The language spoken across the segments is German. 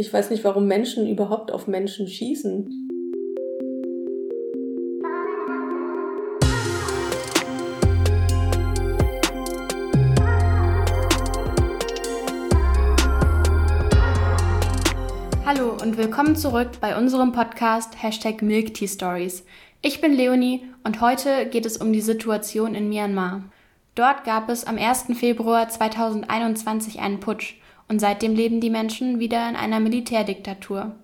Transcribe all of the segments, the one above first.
Ich weiß nicht, warum Menschen überhaupt auf Menschen schießen. Hallo und willkommen zurück bei unserem Podcast Hashtag Milk Tea Stories. Ich bin Leonie und heute geht es um die Situation in Myanmar. Dort gab es am 1. Februar 2021 einen Putsch und seitdem leben die Menschen wieder in einer Militärdiktatur.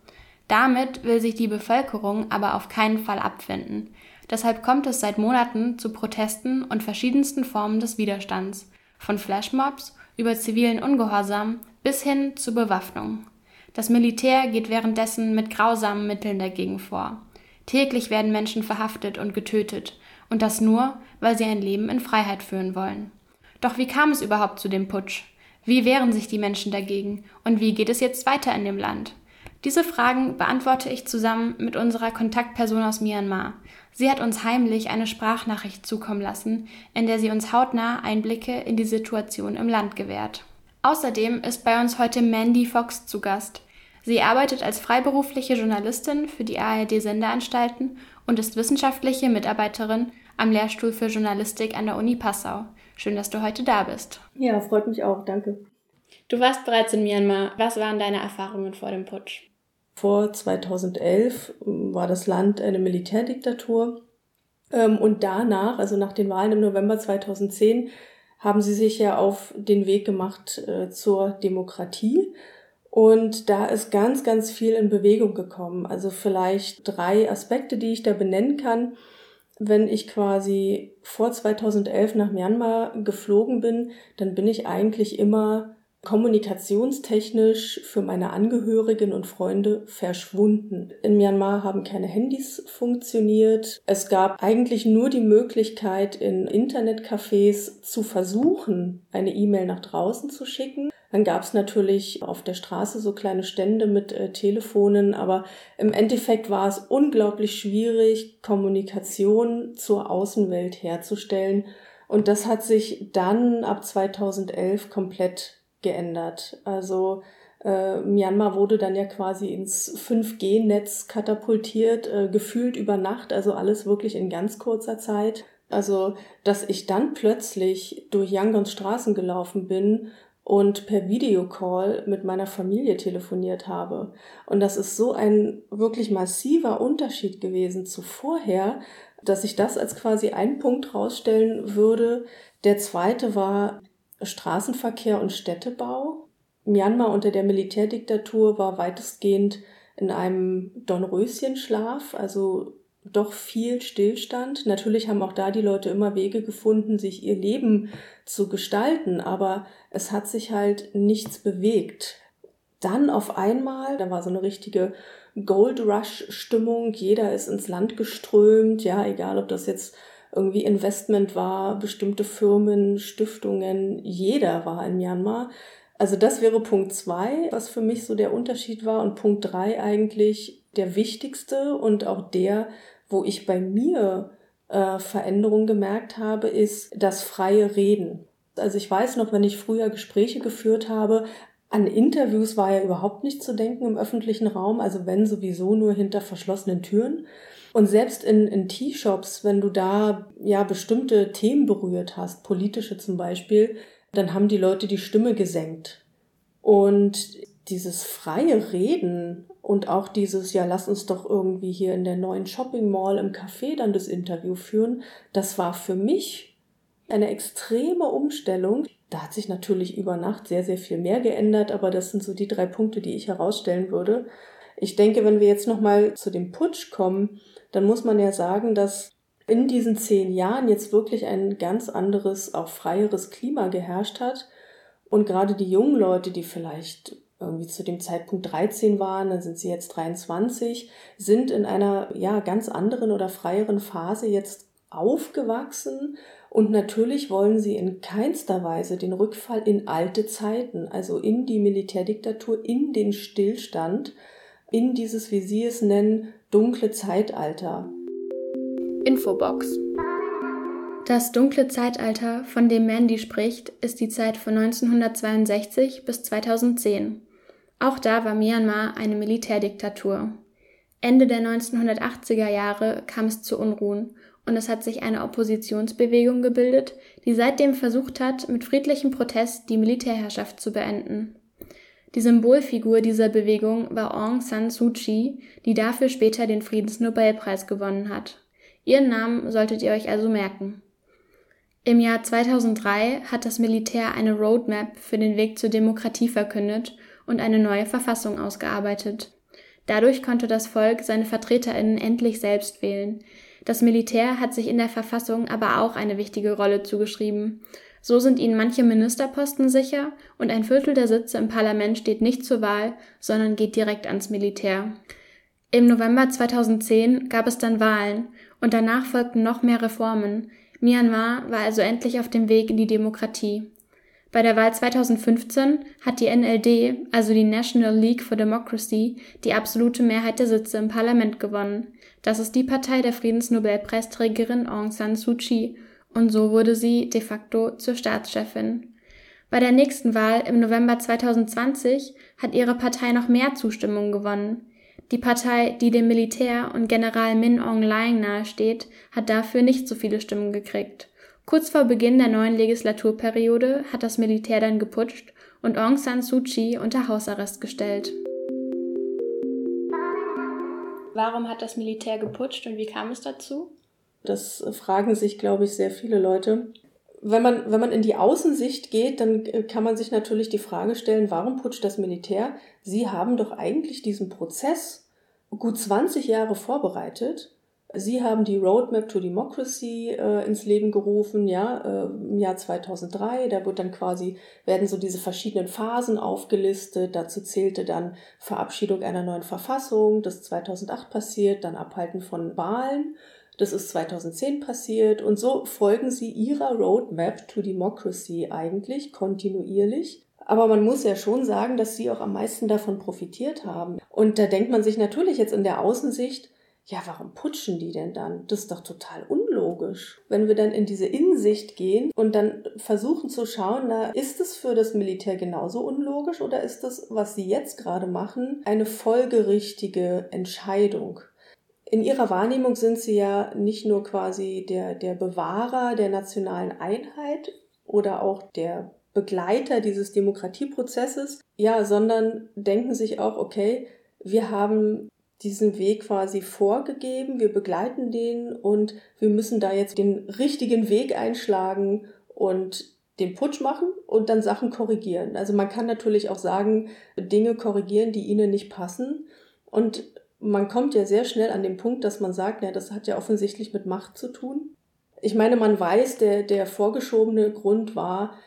Damit will sich die Bevölkerung aber auf keinen Fall abfinden. Deshalb kommt es seit Monaten zu Protesten und verschiedensten Formen des Widerstands, von Flashmobs über zivilen Ungehorsam bis hin zu Bewaffnung. Das Militär geht währenddessen mit grausamen Mitteln dagegen vor. Täglich werden Menschen verhaftet und getötet, und das nur, weil sie ein Leben in Freiheit führen wollen. Doch wie kam es überhaupt zu dem Putsch? Wie wehren sich die Menschen dagegen? Und wie geht es jetzt weiter in dem Land? Diese Fragen beantworte ich zusammen mit unserer Kontaktperson aus Myanmar. Sie hat uns heimlich eine Sprachnachricht zukommen lassen, in der sie uns hautnah Einblicke in die Situation im Land gewährt. Außerdem ist bei uns heute Mandy Fox zu Gast. Sie arbeitet als freiberufliche Journalistin für die ARD-Sendeanstalten und ist wissenschaftliche Mitarbeiterin am Lehrstuhl für Journalistik an der Uni Passau. Schön, dass du heute da bist. Ja, freut mich auch. Danke. Du warst bereits in Myanmar. Was waren deine Erfahrungen vor dem Putsch? Vor 2011 war das Land eine Militärdiktatur. Ähm, und danach, also nach den Wahlen im November 2010, haben sie sich ja auf den Weg gemacht äh, zur Demokratie. Und da ist ganz, ganz viel in Bewegung gekommen. Also vielleicht drei Aspekte, die ich da benennen kann. Wenn ich quasi vor 2011 nach Myanmar geflogen bin, dann bin ich eigentlich immer kommunikationstechnisch für meine Angehörigen und Freunde verschwunden. In Myanmar haben keine Handys funktioniert. Es gab eigentlich nur die Möglichkeit, in Internetcafés zu versuchen, eine E-Mail nach draußen zu schicken. Dann gab es natürlich auf der Straße so kleine Stände mit äh, Telefonen, aber im Endeffekt war es unglaublich schwierig, Kommunikation zur Außenwelt herzustellen. Und das hat sich dann ab 2011 komplett geändert. Also äh, Myanmar wurde dann ja quasi ins 5G-Netz katapultiert, äh, gefühlt über Nacht, also alles wirklich in ganz kurzer Zeit. Also, dass ich dann plötzlich durch Yangons Straßen gelaufen bin und per Videocall mit meiner Familie telefoniert habe. Und das ist so ein wirklich massiver Unterschied gewesen zu vorher, dass ich das als quasi einen Punkt rausstellen würde. Der zweite war Straßenverkehr und Städtebau. Myanmar unter der Militärdiktatur war weitestgehend in einem Dornröschenschlaf, also doch viel Stillstand. Natürlich haben auch da die Leute immer Wege gefunden, sich ihr Leben zu gestalten, aber es hat sich halt nichts bewegt. Dann auf einmal, da war so eine richtige Gold Rush Stimmung, jeder ist ins Land geströmt, ja, egal ob das jetzt irgendwie Investment war, bestimmte Firmen, Stiftungen, jeder war in Myanmar. Also das wäre Punkt zwei, was für mich so der Unterschied war und Punkt drei eigentlich der wichtigste und auch der, wo ich bei mir äh, Veränderungen gemerkt habe, ist das freie Reden. Also ich weiß noch, wenn ich früher Gespräche geführt habe, an Interviews war ja überhaupt nicht zu denken im öffentlichen Raum, also wenn sowieso nur hinter verschlossenen Türen. Und selbst in, in Tea-Shops, wenn du da ja bestimmte Themen berührt hast, politische zum Beispiel, dann haben die Leute die Stimme gesenkt. Und dieses freie Reden und auch dieses, ja, lass uns doch irgendwie hier in der neuen Shopping Mall im Café dann das Interview führen, das war für mich eine extreme Umstellung. Da hat sich natürlich über Nacht sehr, sehr viel mehr geändert, aber das sind so die drei Punkte, die ich herausstellen würde. Ich denke, wenn wir jetzt nochmal zu dem Putsch kommen, dann muss man ja sagen, dass in diesen zehn Jahren jetzt wirklich ein ganz anderes, auch freieres Klima geherrscht hat. Und gerade die jungen Leute, die vielleicht irgendwie zu dem Zeitpunkt 13 waren, dann sind sie jetzt 23, sind in einer ja ganz anderen oder freieren Phase jetzt aufgewachsen und natürlich wollen sie in keinster Weise den Rückfall in alte Zeiten, also in die Militärdiktatur, in den Stillstand, in dieses, wie sie es nennen, dunkle Zeitalter. Infobox. Das dunkle Zeitalter, von dem Mandy spricht, ist die Zeit von 1962 bis 2010. Auch da war Myanmar eine Militärdiktatur. Ende der 1980er Jahre kam es zu Unruhen und es hat sich eine Oppositionsbewegung gebildet, die seitdem versucht hat, mit friedlichem Protest die Militärherrschaft zu beenden. Die Symbolfigur dieser Bewegung war Aung San Suu Kyi, die dafür später den Friedensnobelpreis gewonnen hat. Ihren Namen solltet ihr euch also merken. Im Jahr 2003 hat das Militär eine Roadmap für den Weg zur Demokratie verkündet und eine neue Verfassung ausgearbeitet. Dadurch konnte das Volk seine Vertreterinnen endlich selbst wählen. Das Militär hat sich in der Verfassung aber auch eine wichtige Rolle zugeschrieben. So sind ihnen manche Ministerposten sicher und ein Viertel der Sitze im Parlament steht nicht zur Wahl, sondern geht direkt ans Militär. Im November 2010 gab es dann Wahlen und danach folgten noch mehr Reformen. Myanmar war also endlich auf dem Weg in die Demokratie. Bei der Wahl 2015 hat die NLD, also die National League for Democracy, die absolute Mehrheit der Sitze im Parlament gewonnen. Das ist die Partei der Friedensnobelpreisträgerin Aung San Suu Kyi und so wurde sie de facto zur Staatschefin. Bei der nächsten Wahl im November 2020 hat ihre Partei noch mehr Zustimmung gewonnen. Die Partei, die dem Militär und General Min Aung Hlaing nahesteht, hat dafür nicht so viele Stimmen gekriegt. Kurz vor Beginn der neuen Legislaturperiode hat das Militär dann geputscht und Aung San Suu Kyi unter Hausarrest gestellt. Warum hat das Militär geputscht und wie kam es dazu? Das fragen sich, glaube ich, sehr viele Leute. Wenn man, wenn man in die Außensicht geht, dann kann man sich natürlich die Frage stellen, warum putscht das Militär? Sie haben doch eigentlich diesen Prozess gut 20 Jahre vorbereitet Sie haben die Roadmap to Democracy äh, ins Leben gerufen, ja, äh, im Jahr 2003. Da wird dann quasi, werden so diese verschiedenen Phasen aufgelistet. Dazu zählte dann Verabschiedung einer neuen Verfassung, das 2008 passiert, dann Abhalten von Wahlen. Das ist 2010 passiert und so folgen sie ihrer Roadmap to Democracy eigentlich kontinuierlich. Aber man muss ja schon sagen, dass sie auch am meisten davon profitiert haben. Und da denkt man sich natürlich jetzt in der Außensicht, ja, warum putschen die denn dann? Das ist doch total unlogisch. Wenn wir dann in diese Innensicht gehen und dann versuchen zu schauen, na, ist es für das Militär genauso unlogisch oder ist das, was sie jetzt gerade machen, eine folgerichtige Entscheidung? In ihrer Wahrnehmung sind sie ja nicht nur quasi der, der Bewahrer der nationalen Einheit oder auch der Begleiter dieses Demokratieprozesses, ja, sondern denken sich auch, okay, wir haben diesen Weg quasi vorgegeben, wir begleiten den und wir müssen da jetzt den richtigen Weg einschlagen und den Putsch machen und dann Sachen korrigieren. Also man kann natürlich auch sagen, Dinge korrigieren, die ihnen nicht passen. Man kommt ja sehr schnell an den Punkt, dass man sagt, ja, das hat ja offensichtlich mit Macht zu tun. Ich meine, man weiß, der, der vorgeschobene Grund war,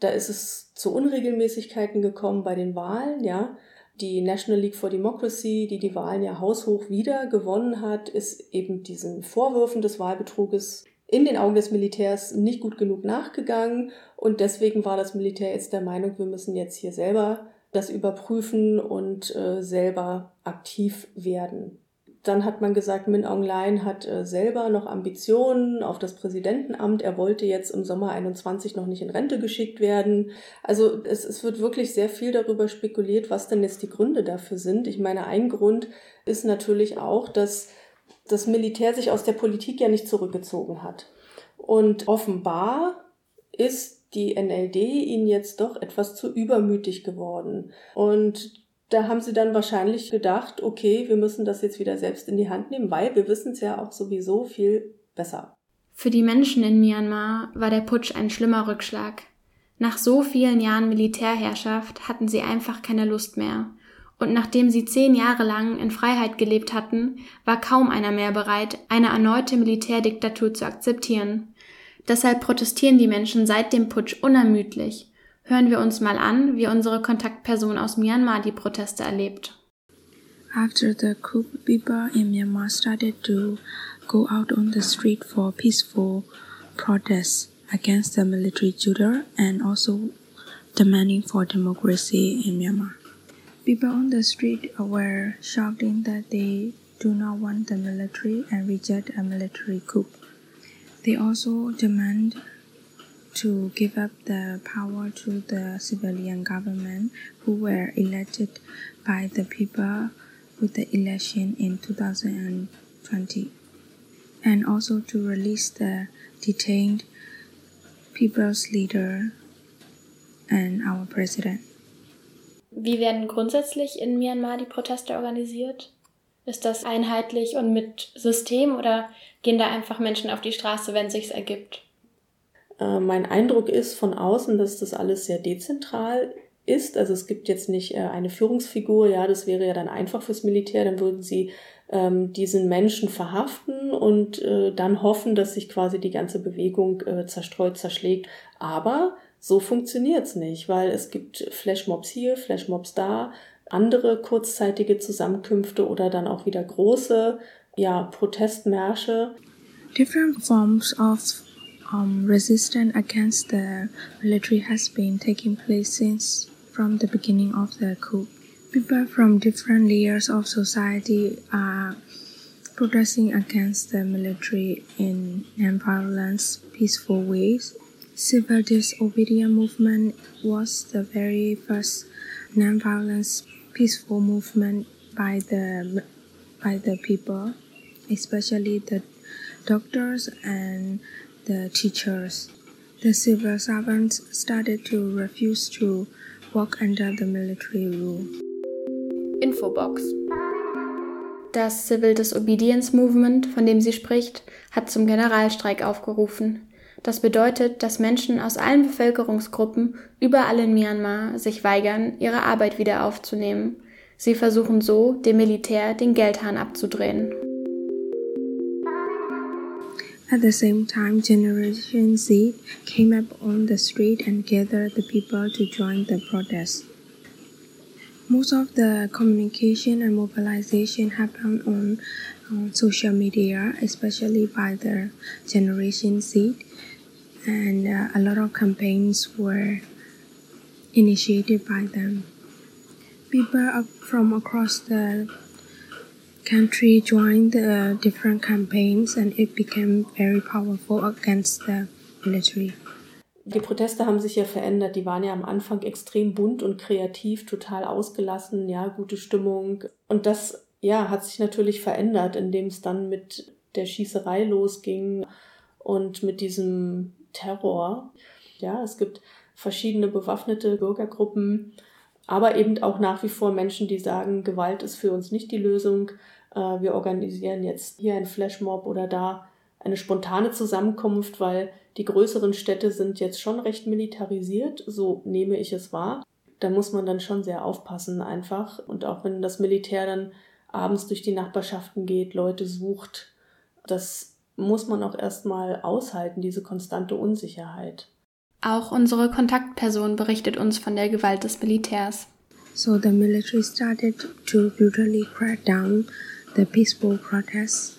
da ist es zu Unregelmäßigkeiten gekommen bei den Wahlen, ja die National League for Democracy, die die Wahlen ja haushoch wieder gewonnen hat, ist eben diesen Vorwürfen des Wahlbetruges in den Augen des Militärs nicht gut genug nachgegangen und deswegen war das Militär jetzt der Meinung, wir müssen jetzt hier selber das überprüfen und äh, selber aktiv werden. Dann hat man gesagt, Min Aung Hlaing hat äh, selber noch Ambitionen auf das Präsidentenamt. Er wollte jetzt im Sommer 21 noch nicht in Rente geschickt werden. Also es, es wird wirklich sehr viel darüber spekuliert, was denn jetzt die Gründe dafür sind. Ich meine, ein Grund ist natürlich auch, dass das Militär sich aus der Politik ja nicht zurückgezogen hat. Und offenbar ist die NLD ihnen jetzt doch etwas zu übermütig geworden. Und da haben sie dann wahrscheinlich gedacht, okay, wir müssen das jetzt wieder selbst in die Hand nehmen, weil wir wissen es ja auch sowieso viel besser. Für die Menschen in Myanmar war der Putsch ein schlimmer Rückschlag. Nach so vielen Jahren Militärherrschaft hatten sie einfach keine Lust mehr. Und nachdem sie zehn Jahre lang in Freiheit gelebt hatten, war kaum einer mehr bereit, eine erneute Militärdiktatur zu akzeptieren. Deshalb protestieren die Menschen seit dem Putsch unermüdlich Hören wir uns mal an, wie unsere Kontaktperson aus Myanmar die Proteste erlebt. After the coup, people in Myanmar started to go out on the street for peaceful protests against the military junta and also demanding for democracy in Myanmar. People on the street were shouting that they do not want the military and reject a military coup. They also demand to give up the power to the civilian government who were elected by the people with the election in 2020 and also to release the detained people's leader and our president. Wie werden grundsätzlich in Myanmar die Proteste organisiert? Ist das einheitlich und mit System oder gehen da einfach Menschen auf die Straße, wenn sich's ergibt? Äh, mein Eindruck ist von außen, dass das alles sehr dezentral ist. Also es gibt jetzt nicht äh, eine Führungsfigur, ja, das wäre ja dann einfach fürs Militär, dann würden sie ähm, diesen Menschen verhaften und äh, dann hoffen, dass sich quasi die ganze Bewegung äh, zerstreut, zerschlägt. Aber so funktioniert's nicht, weil es gibt Flashmobs hier, Flashmobs da, andere kurzzeitige Zusammenkünfte oder dann auch wieder große ja, Protestmärsche. Different forms of um, resistance against the military has been taking place since from the beginning of the coup. People from different layers of society are protesting against the military in non-violent, peaceful ways. Civil disobedience movement was the very first non-violent, peaceful movement by the by the people, especially the doctors and the teachers. The civil servants started to refuse to work under the military rule. Infobox. Das Civil Disobedience Movement, von dem sie spricht, hat zum Generalstreik aufgerufen. Das bedeutet, dass Menschen aus allen Bevölkerungsgruppen überall in Myanmar sich weigern, ihre Arbeit wieder aufzunehmen. Sie versuchen so, dem Militär den Geldhahn abzudrehen. At the same time, Generation Z came up on the street and gathered the people to join the protest. Most of the communication and mobilization happened on, on social media, especially by the Generation Z, and uh, a lot of campaigns were initiated by them. People from across the country joined the different campaigns and it became very powerful against the military. Die Proteste haben sich ja verändert. Die waren ja am Anfang extrem bunt und kreativ, total ausgelassen, ja, gute Stimmung. Und das, ja, hat sich natürlich verändert, indem es dann mit der Schießerei losging und mit diesem Terror. Ja, es gibt verschiedene bewaffnete Bürgergruppen, aber eben auch nach wie vor Menschen, die sagen, Gewalt ist für uns nicht die Lösung. Äh, wir organisieren jetzt hier ein Flashmob oder da eine spontane Zusammenkunft, weil die größeren Städte sind jetzt schon recht militarisiert, so nehme ich es wahr. Da muss man dann schon sehr aufpassen einfach. Und auch wenn das Militär dann abends durch die Nachbarschaften geht, Leute sucht, das muss man auch erstmal aushalten, diese konstante Unsicherheit. Auch unsere Kontaktperson berichtet uns von der Gewalt des Militärs. So the military started to brutally crack down the peaceful protests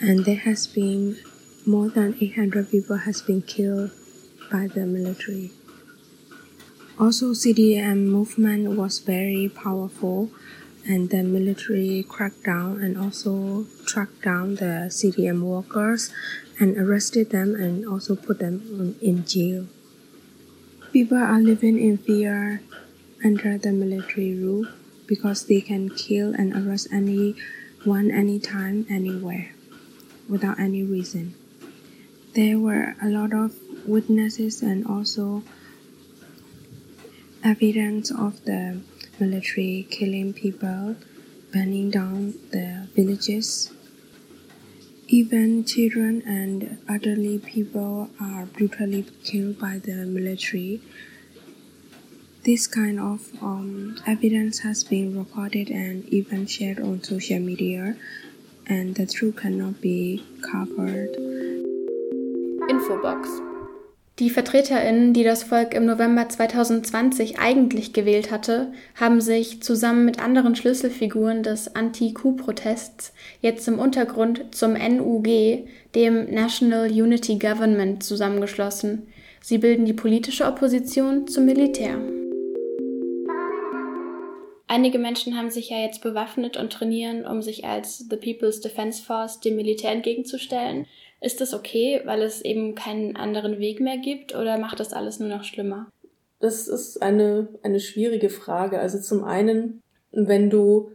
and there has been more than 800 people has been killed by the military. Also CDM movement was very powerful and the military cracked down and also tracked down the CDM workers and arrested them and also put them in jail. People are living in fear under the military rule because they can kill and arrest anyone anytime, anywhere, without any reason. There were a lot of witnesses and also evidence of the military killing people, burning down the villages. Even children and elderly people are brutally killed by the military. This kind of um, evidence has been recorded and even shared on social media, and the truth cannot be covered. Infobox Die VertreterInnen, die das Volk im November 2020 eigentlich gewählt hatte, haben sich zusammen mit anderen Schlüsselfiguren des Anti-Coup-Protests jetzt im Untergrund zum NUG, dem National Unity Government, zusammengeschlossen. Sie bilden die politische Opposition zum Militär. Einige Menschen haben sich ja jetzt bewaffnet und trainieren, um sich als The People's Defense Force dem Militär entgegenzustellen. Ist das okay, weil es eben keinen anderen Weg mehr gibt oder macht das alles nur noch schlimmer? Das ist eine, eine schwierige Frage. Also zum einen, wenn du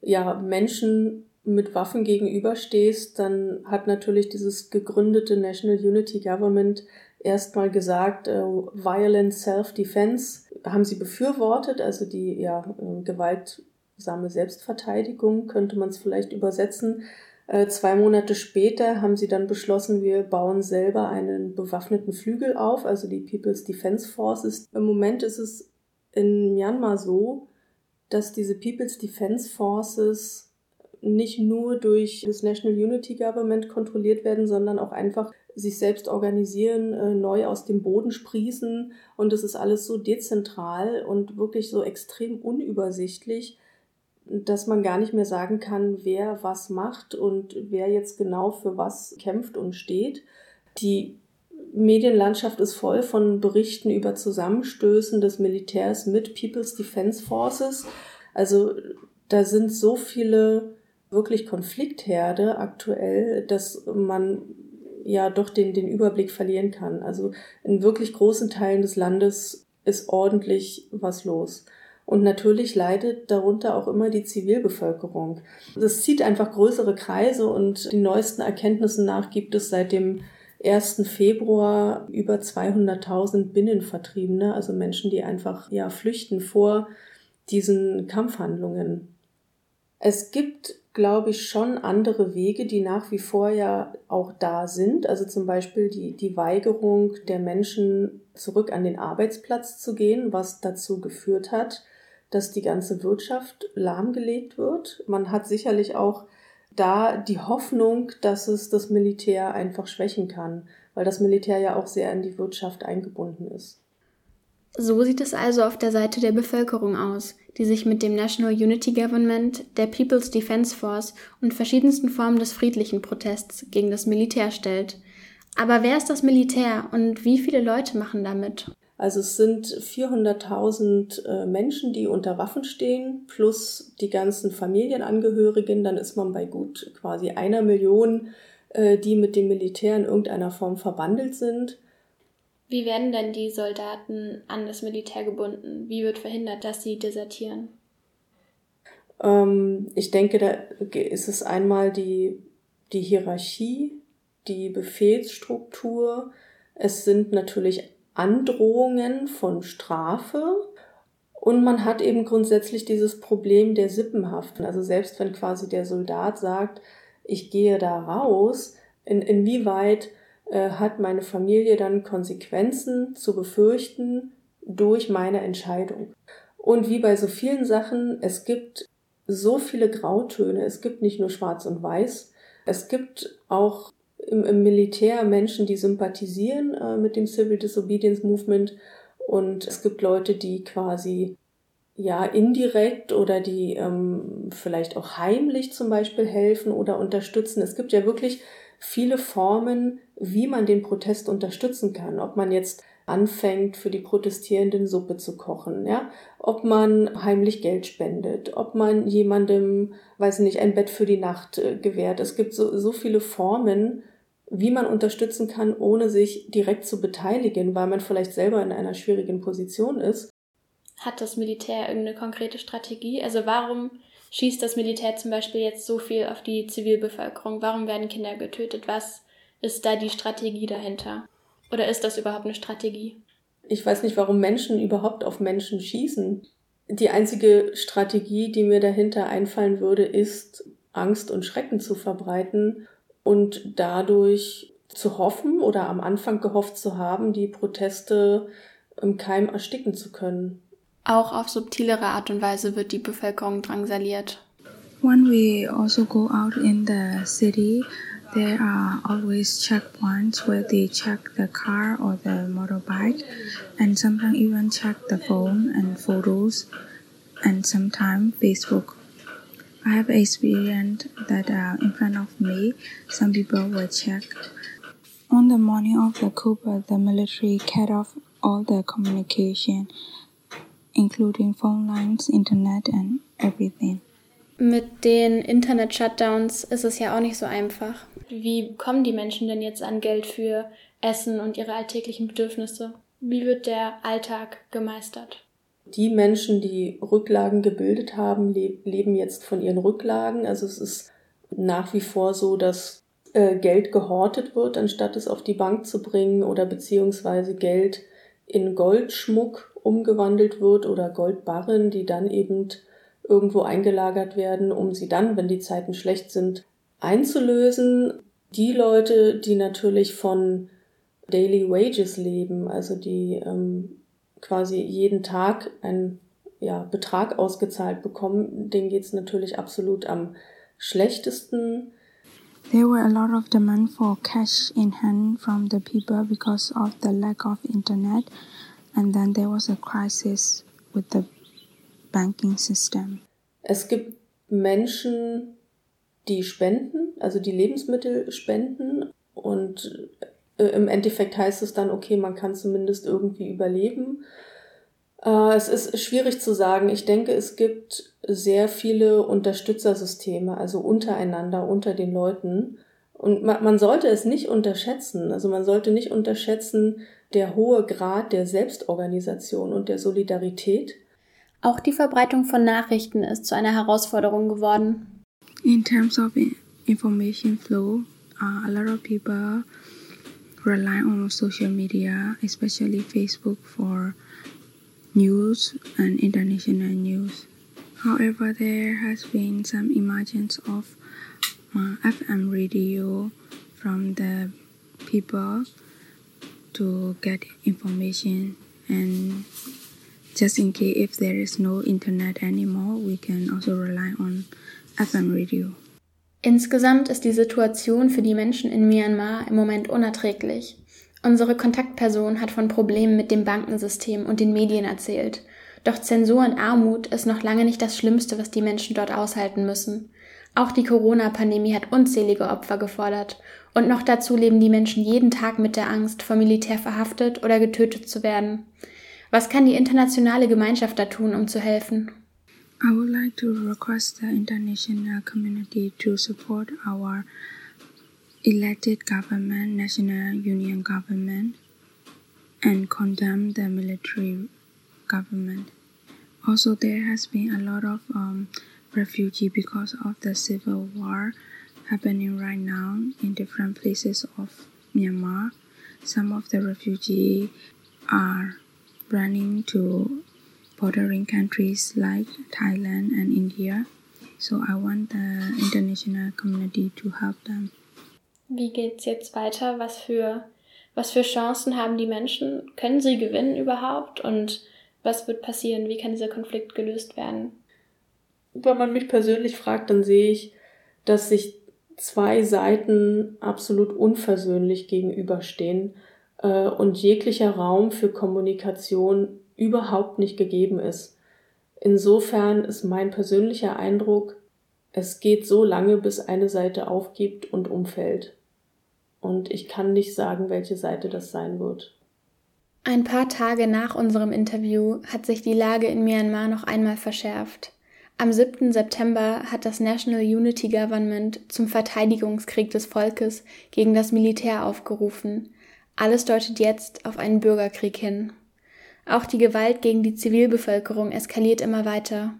ja Menschen mit Waffen gegenüberstehst, dann hat natürlich dieses gegründete National Unity Government erstmal gesagt, äh, Violent Self-Defense haben sie befürwortet, also die ja, äh, gewaltsame Selbstverteidigung könnte man es vielleicht übersetzen. Äh, zwei Monate später haben sie dann beschlossen, wir bauen selber einen bewaffneten Flügel auf, also die People's Defense Forces. Im Moment ist es in Myanmar so, dass diese People's Defense Forces nicht nur durch das National Unity Government kontrolliert werden, sondern auch einfach sich selbst organisieren, äh, neu aus dem Boden sprießen. Und es ist alles so dezentral und wirklich so extrem unübersichtlich, dass man gar nicht mehr sagen kann, wer was macht und wer jetzt genau für was kämpft und steht. Die Medienlandschaft ist voll von Berichten über Zusammenstößen des Militärs mit People's Defense Forces. Also da sind so viele wirklich Konfliktherde aktuell, dass man ja doch den, den Überblick verlieren kann. Also in wirklich großen Teilen des Landes ist ordentlich was los. Und natürlich leidet darunter auch immer die Zivilbevölkerung. Das zieht einfach größere Kreise und den neuesten Erkenntnissen nach gibt es seit dem 1. Februar über 200.000 Binnenvertriebene, also Menschen, die einfach ja flüchten vor diesen Kampfhandlungen. Es gibt, glaube ich, schon andere Wege, die nach wie vor ja auch da sind. Also zum Beispiel die, die Weigerung der Menschen, zurück an den Arbeitsplatz zu gehen, was dazu geführt hat, dass die ganze Wirtschaft lahmgelegt wird. Man hat sicherlich auch da die Hoffnung, dass es das Militär einfach schwächen kann, weil das Militär ja auch sehr in die Wirtschaft eingebunden ist. So sieht es also auf der Seite der Bevölkerung aus, die sich mit dem National Unity Government, der People's Defense Force und verschiedensten Formen des friedlichen Protests gegen das Militär stellt. Aber wer ist das Militär und wie viele Leute machen damit? Also es sind 400.000 äh, Menschen, die unter Waffen stehen, plus die ganzen Familienangehörigen. Dann ist man bei gut quasi einer Million, äh, die mit dem Militär in irgendeiner Form verbandelt sind. Wie werden denn die Soldaten an das Militär gebunden? Wie wird verhindert, dass sie desertieren? Ähm, ich denke, da ist es einmal die, die Hierarchie, die Befehlsstruktur. Es sind natürlich Androhungen von Strafe. Und man hat eben grundsätzlich dieses Problem der Sippenhaften. Also selbst wenn quasi der Soldat sagt, ich gehe da raus, in, inwieweit äh, hat meine Familie dann Konsequenzen zu befürchten durch meine Entscheidung. Und wie bei so vielen Sachen, es gibt so viele Grautöne. Es gibt nicht nur schwarz und weiß. Es gibt auch im, im Militär Menschen, die sympathisieren äh, mit dem Civil Disobedience Movement. Und es gibt Leute, die quasi ja indirekt oder die ähm, vielleicht auch heimlich zum Beispiel helfen oder unterstützen. Es gibt ja wirklich viele Formen, wie man den Protest unterstützen kann. Ob man jetzt anfängt, für die Protestierenden Suppe zu kochen, ja, ob man heimlich Geld spendet, ob man jemandem, weiß nicht, ein Bett für die Nacht äh, gewährt. Es gibt so, so viele Formen, wie man unterstützen kann, ohne sich direkt zu beteiligen, weil man vielleicht selber in einer schwierigen Position ist. Hat das Militär irgendeine konkrete Strategie? Also warum schießt das Militär zum Beispiel jetzt so viel auf die Zivilbevölkerung? Warum werden Kinder getötet? Was ist da die Strategie dahinter? Oder ist das überhaupt eine Strategie? Ich weiß nicht, warum Menschen überhaupt auf Menschen schießen. Die einzige Strategie, die mir dahinter einfallen würde, ist, Angst und Schrecken zu verbreiten und dadurch zu hoffen oder am Anfang gehofft zu haben, die Proteste im Keim ersticken zu können. Auch auf subtilere Art und Weise wird die Bevölkerung drangsaliert. When we also go out in the city, there are always checkpoints where they check the car or the motorbike and sometimes even check the phone and photos and sometimes Facebook. I have experienced that uh, in front of me, some people were checked. On the morning of the coup, the military cut off all the communication including phone lines, Internet and everything. Mit den Internet-Shutdowns ist es ja auch nicht so einfach. Wie kommen die Menschen denn jetzt an Geld für Essen und ihre alltäglichen Bedürfnisse? Wie wird der Alltag gemeistert? Die Menschen, die Rücklagen gebildet haben, leben jetzt von ihren Rücklagen. Also es ist nach wie vor so, dass äh, Geld gehortet wird, anstatt es auf die Bank zu bringen oder beziehungsweise Geld in Goldschmuck umgewandelt wird oder Goldbarren, die dann eben irgendwo eingelagert werden, um sie dann, wenn die Zeiten schlecht sind, einzulösen. Die Leute, die natürlich von Daily Wages leben, also die ähm, quasi jeden Tag einen ja, Betrag ausgezahlt bekommen, denen geht's natürlich absolut am schlechtesten. There were a lot of demand for cash in hand from the people because of the lack of internet, and then there was a crisis with the banking system. Es gibt Menschen, die spenden, also die Lebensmittel spenden und äh, im Endeffekt heißt es dann, okay, man kann zumindest irgendwie überleben. Äh, es ist schwierig zu sagen. Ich denke, es gibt sehr viele Unterstützersysteme, also untereinander, unter den Leuten. Und man, man sollte es nicht unterschätzen. Also man sollte nicht unterschätzen der hohe Grad der Selbstorganisation und der Solidarität. Auch die Verbreitung von Nachrichten ist zu einer Herausforderung geworden. In terms of information flow, uh, a lot of people rely on social media, especially Facebook for news and international news. However, there has been some emergence of uh, FM radio from the people to get information and just in case if there is no internet anymore, we can also rely on FM radio. Insgesamt ist die Situation für die Menschen in Myanmar im Moment unerträglich. Unsere Kontaktperson hat von Problemen mit dem Bankensystem und den Medien erzählt. Doch Zensur und Armut ist noch lange nicht das Schlimmste, was die Menschen dort aushalten müssen. Auch die Corona-Pandemie hat unzählige Opfer gefordert. Und noch dazu leben die Menschen jeden Tag mit der Angst, vom Militär verhaftet oder getötet zu werden. Was kann die internationale Gemeinschaft da tun, um zu helfen? I would like to request the international community to support our elected government, national union government, and condemn the military government. Also, there has been a lot of um, refugee because of the civil war happening right now in different places of Myanmar. Some of the refugee are running to bordering countries like Thailand and India. So I want the international community to help them. Wie geht's jetzt weiter? Was für, was für Chancen haben die Menschen? Können sie gewinnen überhaupt? Und was wird passieren? Wie kann dieser Konflikt gelöst werden? Wenn man mich persönlich fragt, dann sehe ich, dass sich zwei Seiten absolut unversöhnlich gegenüberstehen äh, und jeglicher Raum für Kommunikation überhaupt nicht gegeben ist. Insofern ist mein persönlicher Eindruck, es geht so lange, bis eine Seite aufgibt und umfällt. Und ich kann nicht sagen, welche Seite das sein wird. Ein paar Tage nach unserem Interview hat sich die Lage in Myanmar noch einmal verschärft. Am 7. September hat das National Unity Government zum Verteidigungskrieg des Volkes gegen das Militär aufgerufen. Alles deutet jetzt auf einen Bürgerkrieg hin. Auch die Gewalt gegen die Zivilbevölkerung eskaliert immer weiter.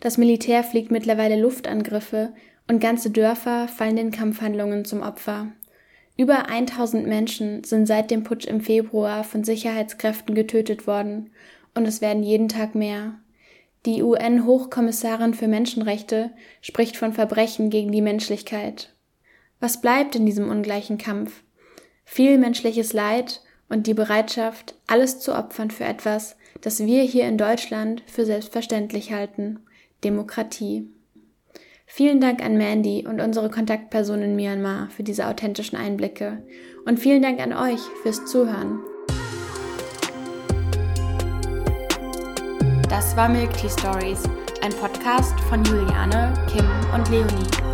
Das Militär fliegt mittlerweile Luftangriffe und ganze Dörfer fallen den Kampfhandlungen zum Opfer. Über 1000 Menschen sind seit dem Putsch im Februar von Sicherheitskräften getötet worden und es werden jeden Tag mehr. Die UN-Hochkommissarin für Menschenrechte spricht von Verbrechen gegen die Menschlichkeit. Was bleibt in diesem ungleichen Kampf? Viel menschliches Leid und die Bereitschaft, alles zu opfern für etwas, das wir hier in Deutschland für selbstverständlich halten, Demokratie. Vielen Dank an Mandy und unsere Kontaktperson in Myanmar für diese authentischen Einblicke und vielen Dank an euch fürs Zuhören. Das war Milk Tea Stories, ein Podcast von Juliane, Kim und Leonie.